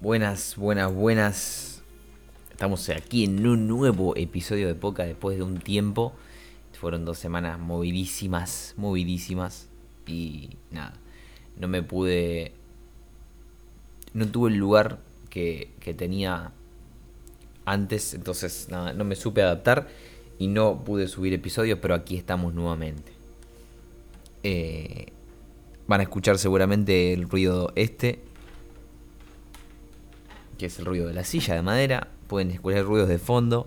Buenas, buenas, buenas. Estamos aquí en un nuevo episodio de Poca después de un tiempo. Fueron dos semanas movidísimas, movidísimas. Y nada, no me pude... No tuve el lugar que, que tenía antes, entonces nada, no me supe adaptar y no pude subir episodios, pero aquí estamos nuevamente. Eh, van a escuchar seguramente el ruido este, que es el ruido de la silla de madera. Pueden escuchar ruidos de fondo.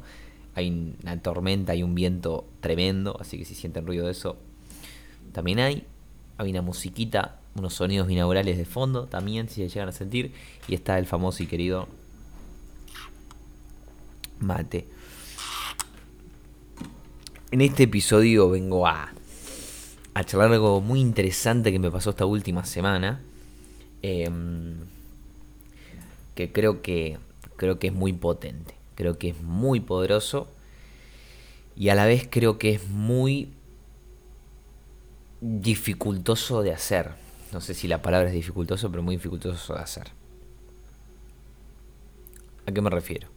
Hay una tormenta, hay un viento tremendo, así que si sienten ruido de eso, también hay. Hay una musiquita, unos sonidos binaurales de fondo también, si se llegan a sentir. Y está el famoso y querido mate. En este episodio vengo a, a charlar algo muy interesante que me pasó esta última semana. Em, que creo que creo que es muy potente. Creo que es muy poderoso. Y a la vez creo que es muy dificultoso de hacer. No sé si la palabra es dificultoso, pero muy dificultoso de hacer. ¿A qué me refiero?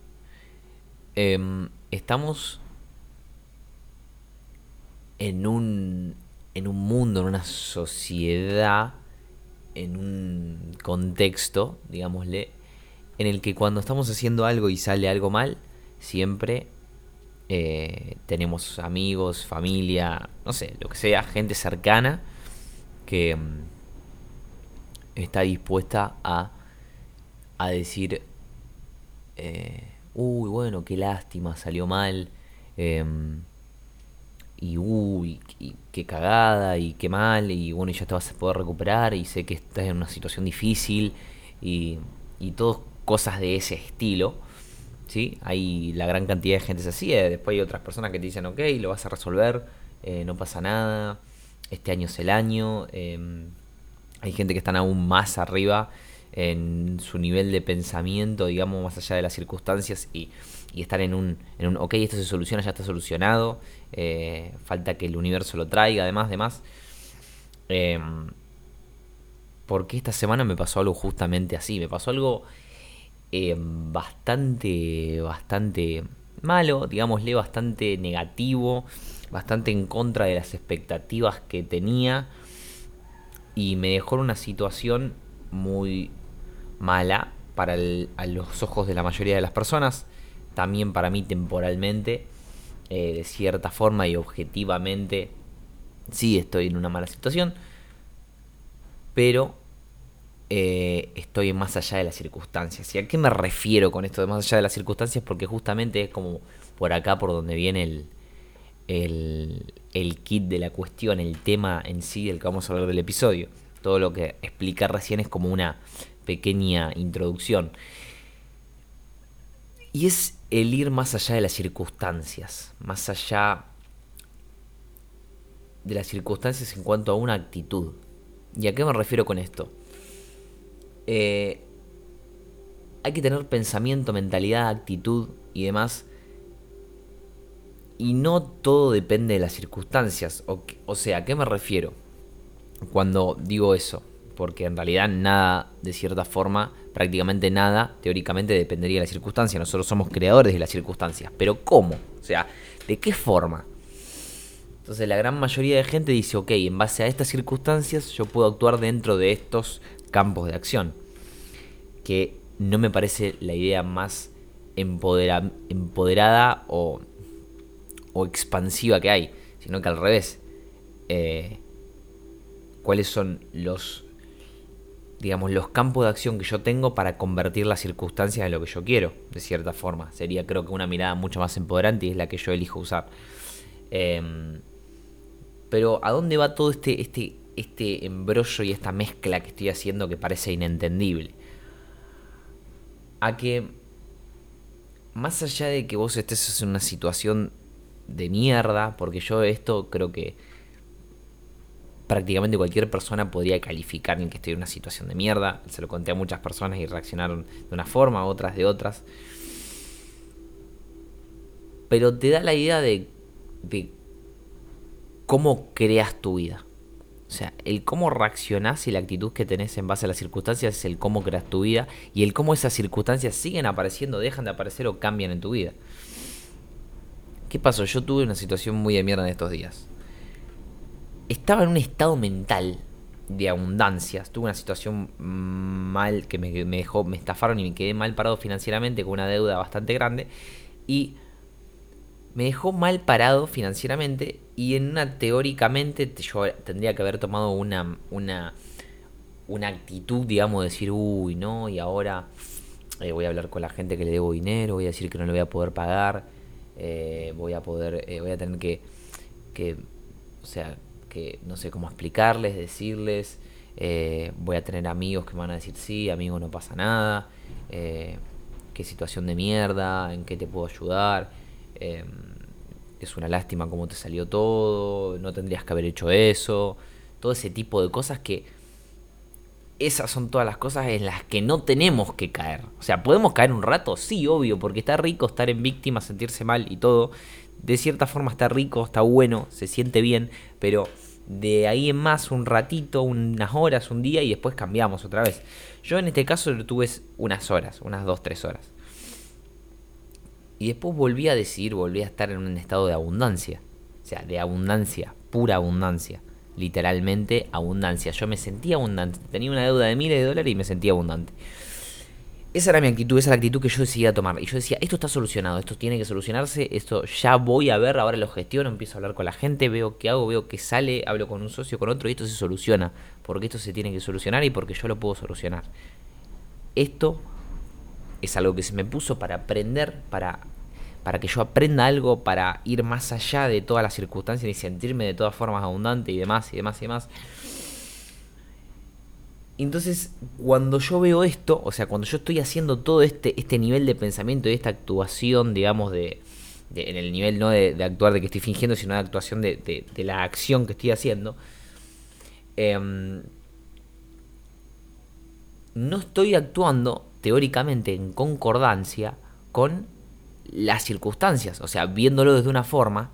Em, estamos en un, en un mundo, en una sociedad, en un contexto, digámosle, en el que cuando estamos haciendo algo y sale algo mal, siempre eh, tenemos amigos, familia, no sé, lo que sea, gente cercana que mm, está dispuesta a, a decir, eh, uy, bueno, qué lástima, salió mal, em, y uy, qué cagada, y qué mal, y bueno, ya te vas a poder recuperar, y sé que estás en una situación difícil, y, y todo cosas de ese estilo. ¿sí? Hay la gran cantidad de gente así. Eh, después hay otras personas que te dicen, ok, lo vas a resolver, eh, no pasa nada, este año es el año. Em, hay gente que están aún más arriba en su nivel de pensamiento, digamos, más allá de las circunstancias y, y estar en un, en un, ok, esto se soluciona, ya está solucionado, eh, falta que el universo lo traiga, además, demás. Em, porque esta semana me pasó algo justamente así, me pasó algo eh, bastante, bastante malo, digámosle, bastante negativo, bastante en contra de las expectativas que tenía. Y me dejó en una situación muy mala para los ojos de la mayoría de las personas, también para mí temporalmente, eh, de cierta forma y objetivamente, sí estoy en una mala situación, pero eh, estoy más allá de las circunstancias. ¿Y a qué me refiero con esto de más allá de las circunstancias? Porque justamente es como por acá por donde viene el, el, el kit de la cuestión, el tema en sí del que vamos a hablar del episodio. Todo lo que explicar recién es como una pequeña introducción. Y es el ir más allá de las circunstancias, más allá de las circunstancias en cuanto a una actitud. ¿Y a qué me refiero con esto? Eh, hay que tener pensamiento, mentalidad, actitud y demás. Y no todo depende de las circunstancias. O, o sea, ¿a qué me refiero cuando digo eso? Porque en realidad nada, de cierta forma, prácticamente nada, teóricamente dependería de las circunstancias. Nosotros somos creadores de las circunstancias. Pero ¿cómo? O sea, ¿de qué forma? Entonces la gran mayoría de gente dice, ok, en base a estas circunstancias yo puedo actuar dentro de estos campos de acción. Que no me parece la idea más empoderada o, expansiva que hay, sino que al revés. Eh, ¿Cuáles son los, digamos, los campos de acción que yo tengo para convertir las circunstancias en lo que yo quiero, de cierta forma? Sería creo que una mirada mucho más empoderante y es la que yo elijo usar. Em, pero ¿a dónde va todo este, este, este embrollo y esta mezcla que estoy haciendo que parece inentendible? A que más allá de que vos estés en una situación de mierda, porque yo esto creo que prácticamente cualquier persona podría calificar en que estoy en una situación de mierda. Se lo conté a muchas personas y reaccionaron de una forma, otras de otras. Pero te da la idea de, de cómo creas tu vida. O sea, el cómo reaccionás y la actitud que tenés en base a las circunstancias es el cómo creas tu vida y el cómo esas circunstancias siguen apareciendo, dejan de aparecer o cambian en tu vida. ¿Qué pasó? Yo tuve una situación muy de mierda en estos días. Estaba en un estado mental de abundancia. Tuve una situación mal que me, dejó, me estafaron y me quedé mal parado financieramente con una deuda bastante grande. Y me dejó mal parado financieramente y en una teóricamente yo tendría que haber tomado una, una, una actitud, digamos, de decir, uy, no, y ahora eh, voy a hablar con la gente que le debo dinero, voy a decir que no le voy a poder pagar, eh, voy a poder, eh, voy a tener que, que, o sea, que no sé cómo explicarles, decirles, voy a tener amigos que me van a decir, sí, amigo, no pasa nada, qué situación de mierda, en qué te puedo ayudar Em, es una lástima cómo te salió todo, no tendrías que haber hecho eso, todo ese tipo de cosas que esas son todas las cosas en las que no tenemos que caer. O sea, ¿podemos caer un rato? Sí, obvio, porque está rico estar en víctima, sentirse mal y todo. De cierta forma está rico, está bueno, se siente bien, pero de ahí en más un ratito, unas horas, un día y después cambiamos otra vez. Yo en este caso lo tuve unas horas, unas dos, tres horas. Y después volví a decir, volví a estar en un estado de abundancia. O sea, de abundancia, pura abundancia. Literalmente abundancia. Yo me sentía abundante. Tenía una deuda de miles de dólares y me sentía abundante. Esa era mi actitud, esa era la actitud que yo decidía tomar. Y yo decía, esto está solucionado, esto tiene que solucionarse, esto ya voy a ver, ahora lo gestiono, empiezo a hablar con la gente, veo qué hago, veo qué sale, hablo con un socio, con otro, y esto se soluciona. Porque esto se tiene que solucionar y porque yo lo puedo solucionar. Esto es algo que se me puso para aprender, para, para que yo aprenda algo, para ir más allá de todas las circunstancias y sentirme de todas formas abundante y demás y demás y demás. Entonces, cuando yo veo esto, o sea, cuando yo estoy haciendo todo este, este nivel de pensamiento y esta actuación, digamos, de, en el nivel no de, actuar de que estoy fingiendo, sino de actuación de, de la acción que estoy haciendo, em, no estoy actuando teóricamente en concordancia con las circunstancias. O sea, viéndolo desde una forma,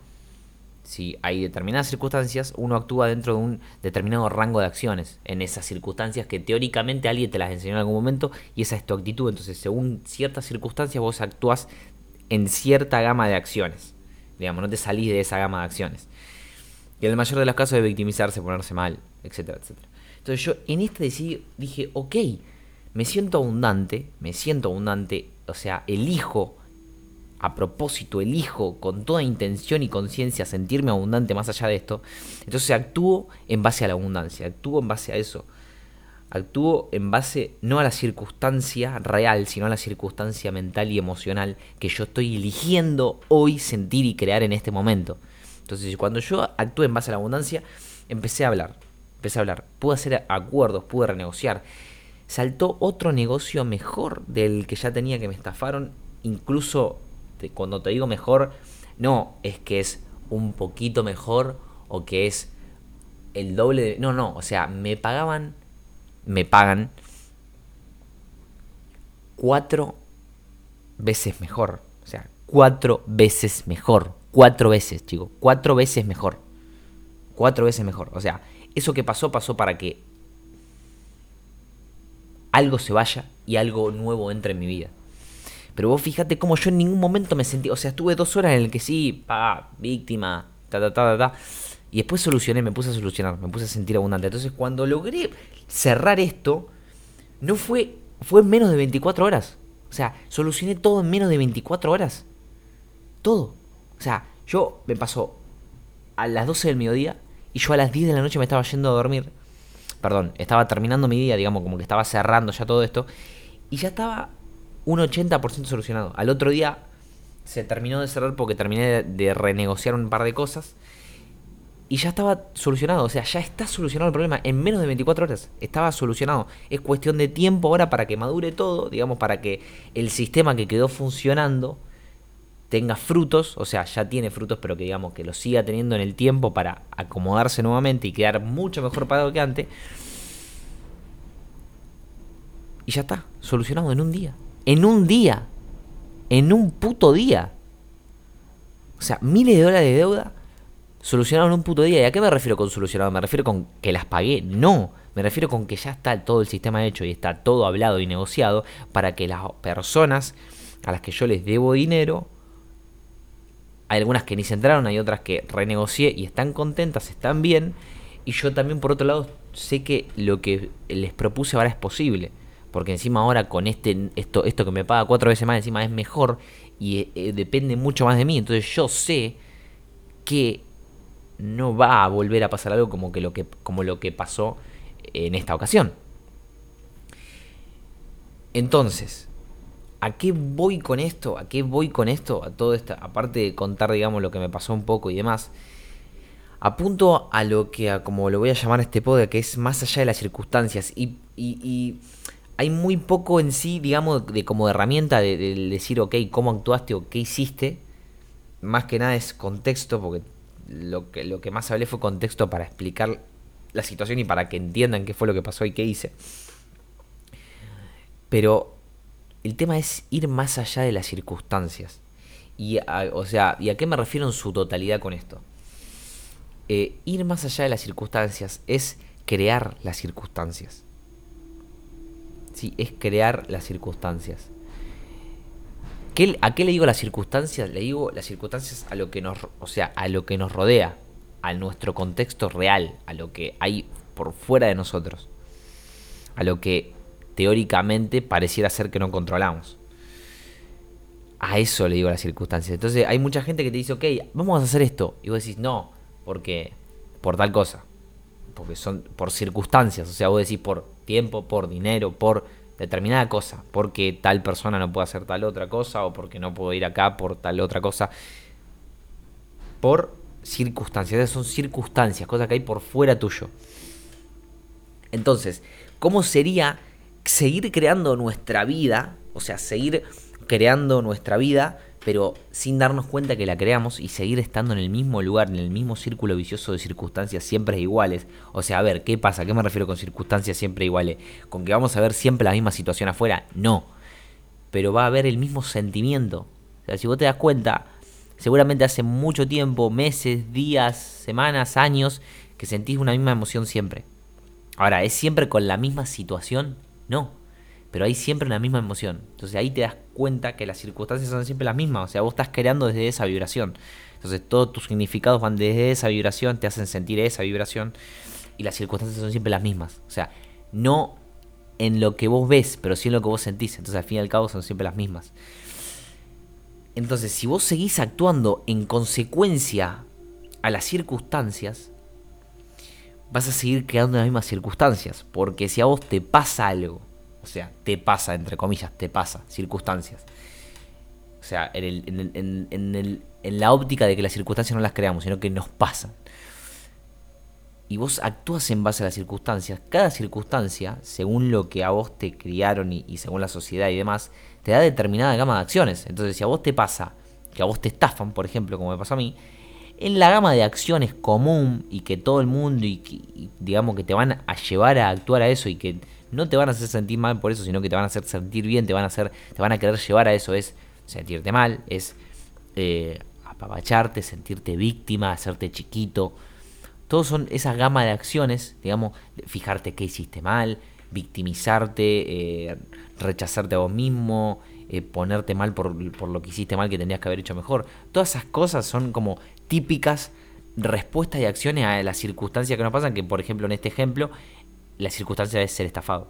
si hay determinadas circunstancias, uno actúa dentro de un determinado rango de acciones en esas circunstancias que teóricamente alguien te las enseñó en algún momento y esa es tu actitud. Entonces, según ciertas circunstancias, vos actúas en cierta gama de acciones. Digamos, no te salís de esa gama de acciones. Y en el mayor de los casos de victimizarse, ponerse mal, etcétera, etcétera. Entonces yo en este decidí, dije, ok, me siento abundante, me siento abundante, o sea, elijo, a propósito, elijo con toda intención y conciencia sentirme abundante más allá de esto, entonces actúo en base a la abundancia, actúo en base a eso. Actúo en base no a la circunstancia real, sino a la circunstancia mental y emocional que yo estoy eligiendo hoy sentir y crear en este momento. Entonces, cuando yo actúo en base a la abundancia, empecé a hablar. Empecé a hablar. Pude hacer acuerdos, pude renegociar saltó otro negocio mejor del que ya tenía que me estafaron. Incluso cuando te digo mejor, no es que es un poquito mejor o que es el doble de... No, no, o sea, me pagaban, me pagan cuatro veces mejor. O sea, cuatro veces mejor. Cuatro veces, chicos. Cuatro veces mejor. Cuatro veces mejor. O sea, eso que pasó pasó para que algo se vaya y algo nuevo entre en mi vida. Pero vos fíjate cómo yo en ningún momento me sentí, o sea, estuve dos horas en el que sí, pa, víctima, ta, ta, ta, ta, ta. Y después solucioné, me puse a solucionar, me puse a sentir abundante. Entonces cuando logré cerrar esto, no fue, fue en menos de 24 horas. O sea, solucioné todo en menos de 24 horas. Todo. O sea, yo me pasó a las 12 del mediodía y yo a las 10 de la noche me estaba yendo a dormir perdón, estaba terminando mi día, digamos, como que estaba cerrando ya todo esto, y ya estaba un 80% solucionado. Al otro día se terminó de cerrar porque terminé de, renegociar un par de cosas. Y ya estaba solucionado, o sea, ya está solucionado el problema en menos de 24 horas. Estaba solucionado. Es cuestión de tiempo ahora para que madure todo, digamos, para que el sistema que quedó funcionando tenga frutos, o sea, ya tiene frutos, pero que digamos que lo siga teniendo en el tiempo para acomodarse nuevamente y quedar mucho mejor parado que antes. Y ya está, solucionado en un día. En un día. En un puto día. O sea, miles de dólares de deuda solucionado en un puto día. ¿Y a qué me refiero con solucionado? ¿Me refiero con que las pagué? No. Me refiero con que ya está todo el sistema hecho y está todo hablado y negociado para que las personas a las que yo les debo dinero, hay algunas que ni se entraron, hay otras que renegocié y están contentas, están bien. Y yo también, por otro lado, sé que lo que les propuse ahora es posible. Porque encima ahora con este esto, esto que me paga cuatro veces más, encima es mejor y eh, depende mucho más de mí. Entonces yo sé que no va a volver a pasar algo como, que lo, que, como lo que pasó en esta ocasión. Entonces, ¿a qué voy con esto? ¿A qué voy con esto? A todo esto, aparte de contar, digamos, lo que me pasó un poco y demás. Apunto a lo que, como lo voy a llamar este podcast, que es más allá de las circunstancias. Y, y, hay muy poco en sí, digamos, de como herramienta de, de, decir, ok, cómo actuaste o qué hiciste. Más que nada es contexto, porque lo que, lo que más hablé fue contexto para explicar la situación y para que entiendan qué fue lo que pasó y qué hice. Pero el tema es ir más allá de las circunstancias. Y o sea, ¿y a qué me refiero en su totalidad con esto? Eh, ir más allá de las circunstancias es crear las circunstancias. Sí, es crear las circunstancias. ¿A qué le digo las circunstancias? Le digo las circunstancias a lo que nos, o sea, a lo que nos rodea, a nuestro contexto real, a lo que hay por fuera de nosotros, a lo que teóricamente pareciera ser que no controlamos. A eso le digo las circunstancias. Entonces hay mucha gente que te dice, ok, vamos a hacer esto. Y vos decís, no, porque por tal cosa. Porque son por circunstancias. O sea, vos decís por tiempo, por dinero, por determinada cosa, porque tal persona no puede hacer tal otra cosa o porque no puedo ir acá por tal otra cosa. Por circunstancias, esas son circunstancias, cosas que hay por fuera tuyo. Entonces, ¿cómo sería seguir creando nuestra vida? O sea, seguir creando nuestra vida pero sin darnos cuenta que la creamos y seguir estando en el mismo lugar, en el mismo círculo vicioso de circunstancias siempre iguales. O sea, a ver, ¿qué pasa? ¿Qué me refiero con circunstancias siempre iguales? ¿Con que vamos a ver siempre la misma situación afuera? No. Pero va a haber el mismo sentimiento. O sea, si vos te das cuenta, seguramente hace mucho tiempo, meses, días, semanas, años, que sentís una misma emoción siempre. Ahora, ¿es siempre con la misma situación? No pero hay siempre una misma emoción. Entonces ahí te das cuenta que las circunstancias son siempre las mismas, o sea, vos estás creando desde esa vibración. Entonces todos tus significados van desde esa vibración, te hacen sentir esa vibración y las circunstancias son siempre las mismas. O sea, no en lo que vos ves, pero sí en lo que vos sentís. Entonces al fin y al cabo son siempre las mismas. Entonces, si vos seguís actuando en consecuencia a las circunstancias, vas a seguir creando las mismas circunstancias. Porque si a vos te pasa algo, o sea, te pasa, entre comillas, te pasa, circunstancias. O sea, en, la óptica de que las circunstancias no las creamos, sino que nos pasan. Y vos actúas en base a las circunstancias. Cada circunstancia, según lo que a vos te criaron y, y según la sociedad y demás, te da determinada gama de acciones. Entonces, si a vos te pasa que a vos te estafan, por ejemplo, como me pasó a mí, en la gama de acciones común y que todo el mundo y, digamos que te van a llevar a actuar a eso y que no te van a hacer sentir mal por eso, sino que te van a hacer sentir bien, te van a hacer, te van a querer llevar a eso, es sentirte mal, es eh, sentirte víctima, hacerte chiquito. Todos son esa gama de acciones, digamos, fijarte qué hiciste mal, victimizarte, eh, rechazarte a vos mismo, eh, ponerte mal por, por, lo que hiciste mal que tendrías que haber hecho mejor. Todas esas cosas son como típicas respuestas y acciones a las circunstancias que nos pasan, que por ejemplo en este ejemplo la circunstancia es ser estafado.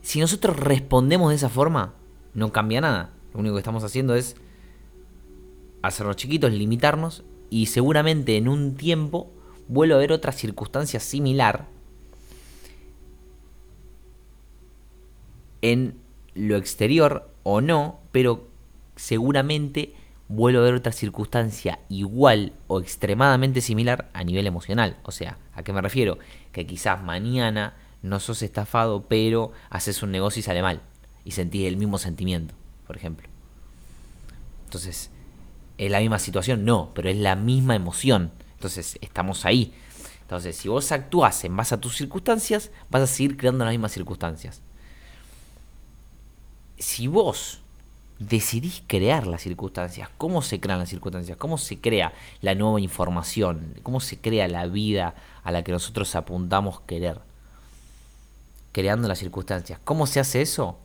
Si nosotros respondemos de esa forma, no cambia nada. Lo único que estamos haciendo es hacernos chiquitos, limitarnos y seguramente en un tiempo vuelve a haber otra circunstancia similar en lo exterior o no, pero seguramente vuelve a haber otra circunstancia igual o extremadamente similar a nivel emocional. O sea, ¿a qué me refiero? Que quizás mañana no sos estafado, pero haces un negocio y sale mal. Y sentís el mismo sentimiento, por ejemplo. Entonces, ¿es la misma situación? No, pero es la misma emoción. Entonces, estamos ahí. Entonces, si vos actúas en base a tus circunstancias, vas a seguir creando las mismas circunstancias. Si vos decidís crear las circunstancias. ¿Cómo se crean las circunstancias? ¿Cómo se crea la nueva información? ¿Cómo se crea la vida a la que nosotros apuntamos querer? Creando las circunstancias. ¿Cómo se hace eso?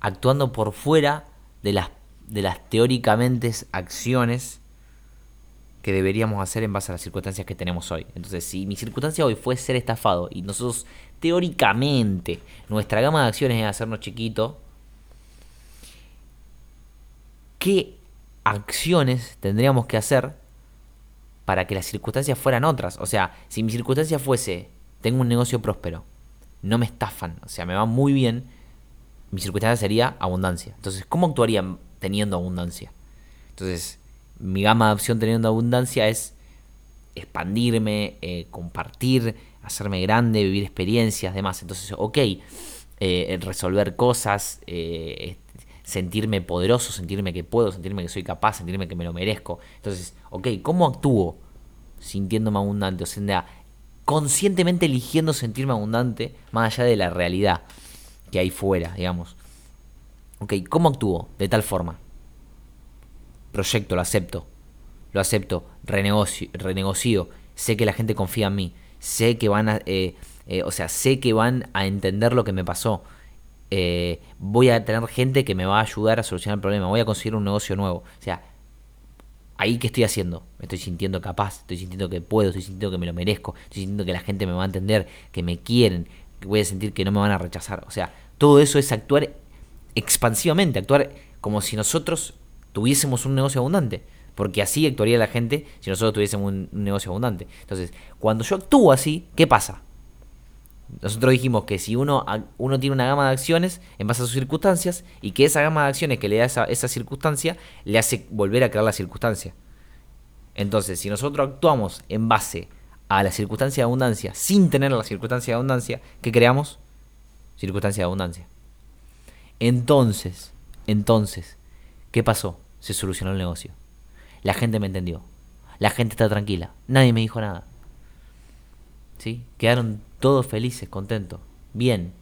Actuando por fuera de las, de las teóricamente acciones que deberíamos hacer en base a las circunstancias que tenemos hoy. Entonces, si mi circunstancia hoy fue ser estafado y nosotros teóricamente nuestra gama de acciones es hacernos chiquito, ¿qué acciones tendríamos que hacer para que las circunstancias fueran otras? O sea, si mi circunstancia fuese, tengo un negocio próspero, no me estafan, o sea, me va muy bien, mi circunstancia sería abundancia. Entonces, ¿cómo actuaría teniendo abundancia? Entonces, mi gama de opción teniendo abundancia es expandirme, eh, compartir, hacerme grande, vivir experiencias, demás. Entonces, ok, eh, resolver cosas, eh, sentirme poderoso, sentirme que puedo, sentirme que soy capaz, sentirme que me lo merezco. Entonces, ok, ¿cómo actúo sintiéndome abundante? O sea, conscientemente eligiendo sentirme abundante más allá de la realidad que hay fuera, digamos. Ok, ¿cómo actúo de tal forma? Proyecto, lo acepto. Lo acepto, renegocio, renegocio. Sé que la gente confía en mí. Sé que van a... Eh, eh, o sea, sé que van a entender lo que me pasó. Eh, voy a tener gente que me va a ayudar a solucionar el problema. Voy a conseguir un negocio nuevo. O sea, ahí que estoy haciendo. Me estoy sintiendo capaz, estoy sintiendo que puedo, estoy sintiendo que me lo merezco, estoy sintiendo que la gente me va a entender, que me quieren, que voy a sentir que no me van a rechazar. O sea, todo eso es actuar expansivamente, actuar como si nosotros tuviésemos un negocio abundante. Porque así actuaría la gente si nosotros tuviésemos un, negocio abundante. Entonces, cuando yo actúo así, ¿qué pasa? Nosotros dijimos que si uno, uno tiene una gama de acciones en base a sus circunstancias y que esa gama de acciones que le da esa, esa circunstancia le hace volver a crear la circunstancia. Entonces, si nosotros actuamos en base a la circunstancia de abundancia sin tener la circunstancia de abundancia, ¿qué creamos? Circunstancia de abundancia. Entonces, entonces, ¿qué pasó? Se solucionó el negocio. La gente me entendió. La gente está tranquila. Nadie me dijo nada. ¿Sí? Quedaron todos felices, contentos. Bien.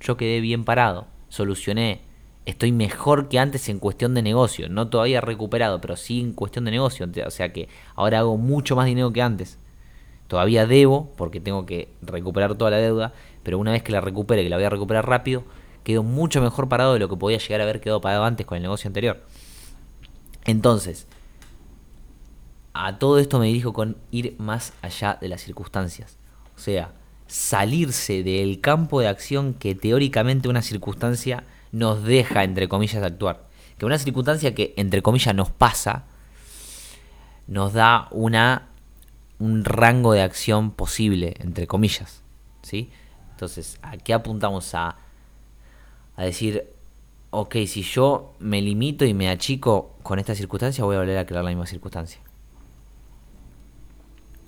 Yo quedé bien parado. Solucioné. Estoy mejor que antes en cuestión de negocio. No todavía recuperado, pero sí en cuestión de negocio. O sea que ahora hago mucho más dinero que antes. Todavía debo, porque tengo que recuperar toda la deuda. Pero una vez que la recupere, que la voy a recuperar rápido, quedo mucho mejor parado de lo que podía llegar a haber quedado parado antes con el negocio anterior. Entonces, a todo esto me dirijo con ir más allá de las circunstancias. O sea, salirse del campo de acción que teóricamente una circunstancia nos deja, entre comillas, actuar. Que una circunstancia que, entre comillas, nos pasa, nos da una, un rango de acción posible, entre comillas. ¿sí? Entonces, ¿a qué apuntamos a, a decir, ok, si yo me limito y me achico con esta circunstancia, voy a volver a crear la misma circunstancia?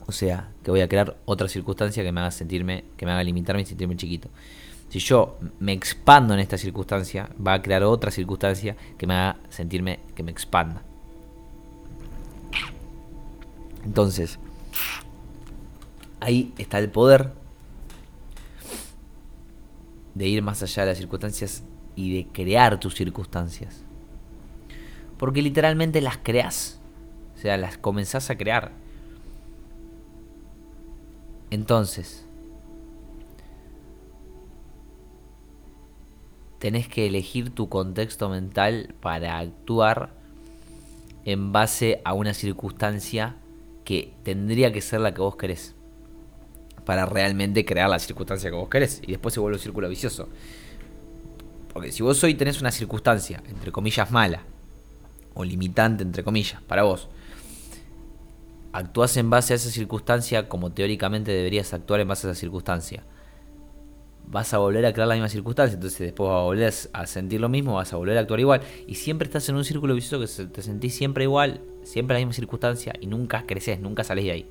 O sea, que voy a crear otra circunstancia que me haga sentirme, que me haga limitarme y sentirme chiquito. Si yo me expando en esta circunstancia, va a crear otra circunstancia que me haga sentirme que me expanda. Entonces, ahí está el poder de ir más allá de las circunstancias y de crear tus circunstancias. Porque literalmente las creas. O sea, las comenzás a crear. Entonces, tenés que elegir tu contexto mental para actuar en base a una circunstancia que tendría que ser la que vos querés. Para realmente crear la circunstancia que vos querés. Y después se vuelve un círculo vicioso. Porque si vos hoy tenés una circunstancia, entre comillas, mala, o limitante, entre comillas, para vos, actúas en base a esa circunstancia como teóricamente deberías actuar en base a esa circunstancia. Vas a volver a crear la misma circunstancia, entonces después vas a volver a sentir lo mismo, vas a volver a actuar igual. Y siempre estás en un círculo vicioso que te sentís siempre igual, siempre la misma circunstancia y nunca creces, nunca salís de ahí.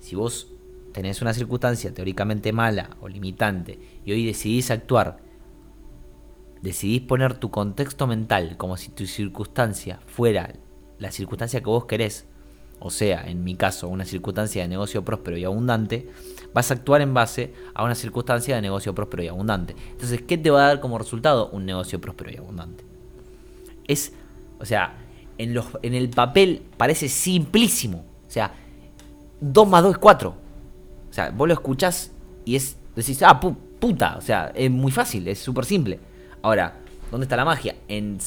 Si vos tenés una circunstancia teóricamente mala o limitante y hoy decidís actuar, decidís poner tu contexto mental como si tu circunstancia fuera la circunstancia que vos querés, o sea, en mi caso, una circunstancia de negocio próspero y abundante, vas a actuar en base a una circunstancia de negocio próspero y abundante. Entonces, ¿qué te va a dar como resultado un negocio próspero y abundante? Es, o sea, en, los, en el papel parece simplísimo. O sea, 2 más 2 es 4. O sea, vos lo escuchás y es, decís, ah, puta. O sea, es muy fácil, es súper simple. Ahora, ¿dónde está la magia? En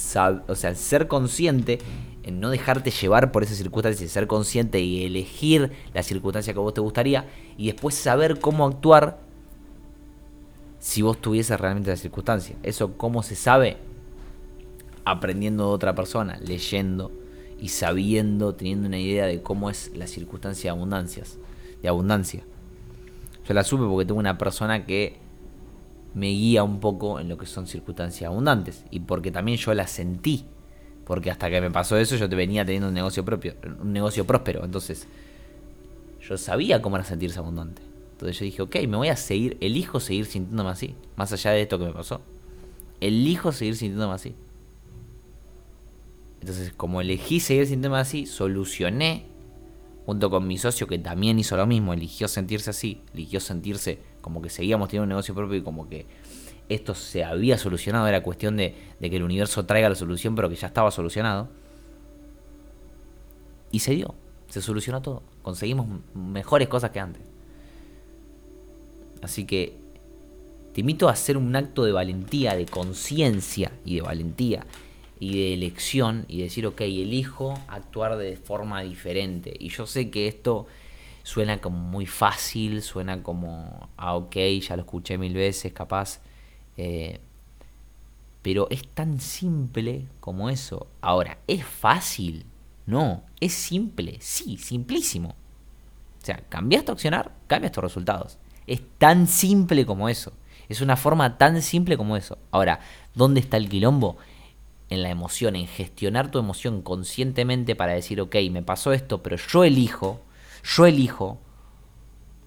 o sea, ser consciente, en no dejarte llevar por esa circunstancia, ser consciente y elegir la circunstancia que vos te gustaría y después saber cómo actuar si vos tuvieses realmente la circunstancia. Eso, ¿cómo se sabe? Aprendiendo de otra persona, leyendo y sabiendo, teniendo una idea de cómo es la circunstancia de abundancias, de abundancia. Yo la supe porque tengo una persona que me guía un poco en lo que son circunstancias abundantes y porque también yo la sentí. Porque hasta que me pasó eso yo te venía teniendo un negocio propio, un negocio próspero. Entonces, yo sabía cómo era sentirse abundante. Entonces yo dije, ok, me voy a seguir, elijo seguir sintiéndome así, más allá de esto que me pasó. Elijo seguir sintiéndome así. Entonces, como elegí seguir sintiéndome así, solucioné, junto con mi socio que también hizo lo mismo, eligió sentirse así, eligió sentirse como que seguíamos teniendo un negocio propio y como que esto se había solucionado, era cuestión de, que el universo traiga la solución, pero que ya estaba solucionado. Y se dio, se solucionó todo, conseguimos mejores cosas que antes. Así que te invito a hacer un acto de valentía, de conciencia y de valentía y de elección y decir, ok, elijo actuar de forma diferente. Y yo sé que esto suena como muy fácil, suena como, ah, ok, ya lo escuché mil veces, capaz. Eh, pero es tan simple como eso. Ahora, ¿es fácil? No, es simple, sí, simplísimo. O sea, cambias tu accionar, cambias tus resultados. Es tan simple como eso. Es una forma tan simple como eso. Ahora, ¿dónde está el quilombo? En la emoción, en gestionar tu emoción conscientemente para decir, ok, me pasó esto, pero yo elijo, yo elijo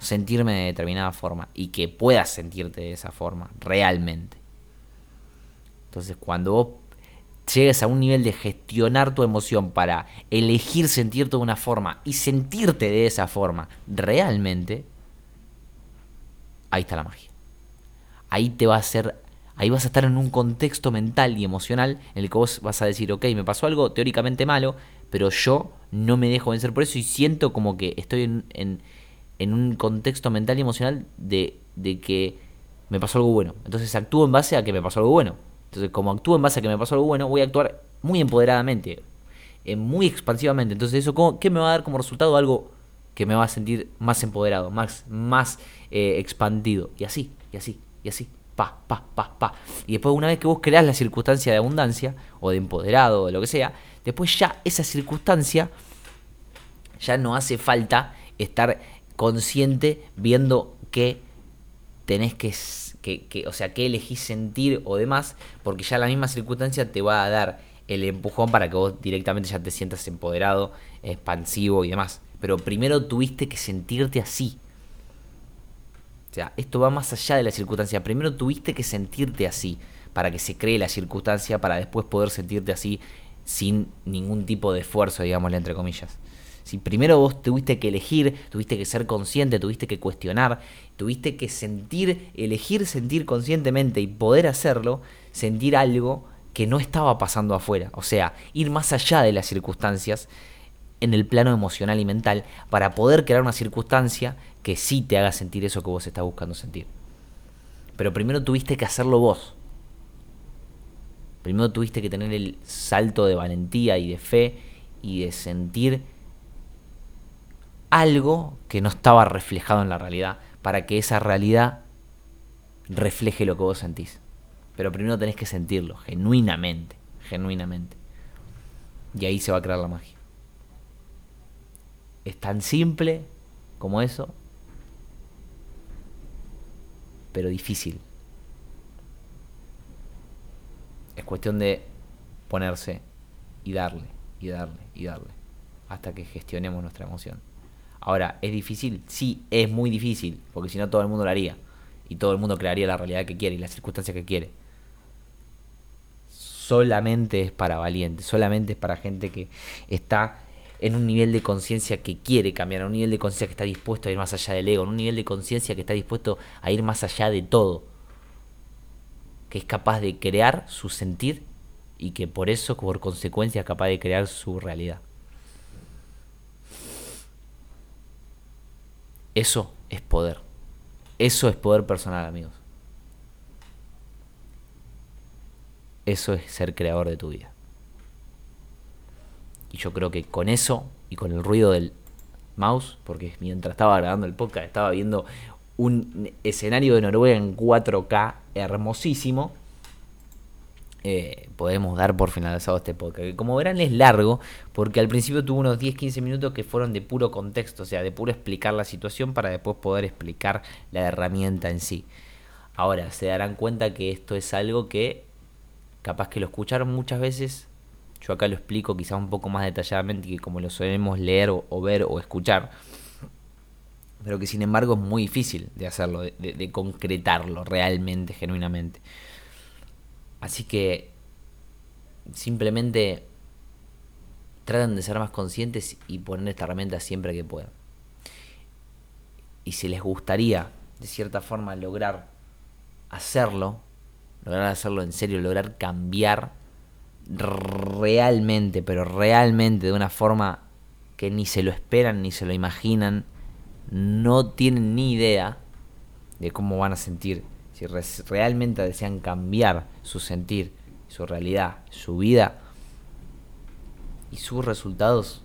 sentirme de determinada forma y que puedas sentirte de esa forma, realmente. Entonces, cuando vos llegues a un nivel de gestionar tu emoción para elegir sentirte de una forma y sentirte de esa forma realmente, ahí está la magia. Ahí te va a hacer, ahí vas a estar en un contexto mental y emocional en el que vos vas a decir, ok, me pasó algo teóricamente malo, pero yo no me dejo vencer por eso y siento como que estoy en, en, un contexto mental y emocional de, de que me pasó algo bueno. Entonces actúo en base a que me pasó algo bueno. Entonces, como actúo en base a que me pasó algo bueno, voy a actuar muy empoderadamente, eh, muy expansivamente. Entonces, eso ¿qué me va a dar como resultado? Algo que me va a sentir más empoderado, más, más eh, expandido. Y así, y así, y así. Pa, pa, pa, pa. Y después, una vez que vos creás la circunstancia de abundancia, o de empoderado, o lo que sea, después ya esa circunstancia ya no hace falta estar consciente viendo que tenés que, que, o sea, que elegís sentir o demás, porque ya la misma circunstancia te va a dar el empujón para que vos directamente ya te sientas empoderado, expansivo y demás. Pero primero tuviste que sentirte así. O sea, esto va más allá de la circunstancia. Primero tuviste que sentirte así para que se cree la circunstancia, para después poder sentirte así sin ningún tipo de esfuerzo, digámosle entre comillas. Si primero vos tuviste que elegir, tuviste que ser consciente, tuviste que cuestionar, tuviste que sentir, elegir sentir conscientemente y poder hacerlo, sentir algo que no estaba pasando afuera. O sea, ir más allá de las circunstancias en el plano emocional y mental para poder crear una circunstancia que sí te haga sentir eso que vos estás buscando sentir. Pero primero tuviste que hacerlo vos. Primero tuviste que tener el salto de valentía y de fe y de sentir algo que no estaba reflejado en la realidad para que esa realidad refleje lo que vos sentís. Pero primero tenés que sentirlo, genuinamente, genuinamente. Y ahí se va a crear la magia. Es tan simple como eso, pero difícil. Es cuestión de ponerse y darle, y darle, y darle, hasta que gestionemos nuestra emoción. Ahora, ¿es difícil? Sí, es muy difícil, porque si no todo el mundo lo haría. Y todo el mundo crearía la realidad que quiere y las circunstancias que quiere. Solamente es para valientes, solamente es para gente que está en un nivel de conciencia que quiere cambiar, en un nivel de conciencia que está dispuesto a ir más allá del ego, en un nivel de conciencia que está dispuesto a ir más allá de todo, que es capaz de crear su sentir y que por eso, por consecuencia, es capaz de crear su realidad. Eso es poder. Eso es poder personal, amigos. Eso es ser creador de tu vida. Y yo creo que con eso y con el ruido del mouse, porque mientras estaba grabando el podcast estaba viendo un escenario de Noruega en 4K hermosísimo, eh, podemos dar por finalizado este podcast. Que como verán es largo, porque al principio tuvo unos 10-15 minutos que fueron de puro contexto, o sea, de puro explicar la situación para después poder explicar la herramienta en sí. Ahora, se darán cuenta que esto es algo que capaz que lo escucharon muchas veces, yo acá lo explico quizás un poco más detalladamente que como lo solemos leer o, ver o escuchar. Pero que sin embargo es muy difícil de hacerlo, de, concretarlo realmente, genuinamente. Así que simplemente traten de ser más conscientes y poner esta herramienta siempre que puedan. Y si les gustaría, de cierta forma, lograr hacerlo, lograr hacerlo en serio, lograr cambiar realmente, pero realmente de una forma que ni se lo esperan ni se lo imaginan, no tienen ni idea de cómo van a sentir. Si realmente desean cambiar su sentir, su realidad, su vida y sus resultados,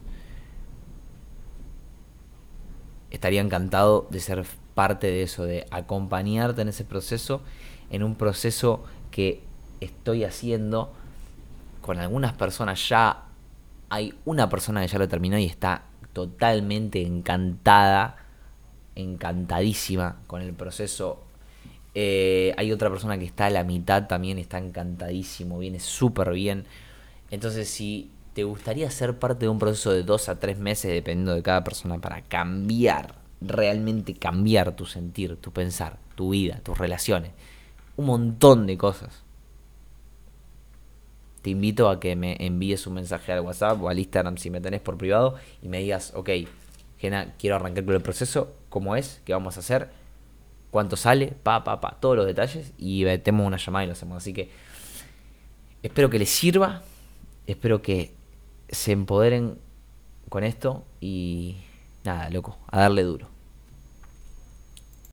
estaría encantado de ser parte de eso, de acompañarte en ese proceso, en un proceso que estoy haciendo con algunas personas ya hay una persona que ya lo terminó y está totalmente encantada, encantadísima con el proceso. Eh, hay otra persona que está a la mitad también, está encantadísimo, viene súper bien. Entonces, si te gustaría ser parte de un proceso de dos a tres meses, dependiendo de cada persona, para cambiar, realmente cambiar tu sentir, tu pensar, tu vida, tus relaciones, un montón de cosas te invito a que me envíes un mensaje al WhatsApp o al Instagram si me tenés por privado y me digas, ok, Gena, quiero arrancar con el proceso, cómo es, qué vamos a hacer, cuánto sale, pa, pa, pa, todos los detalles y metemos una llamada y lo hacemos. Así que espero que les sirva, espero que se empoderen con esto y nada, loco, a darle duro.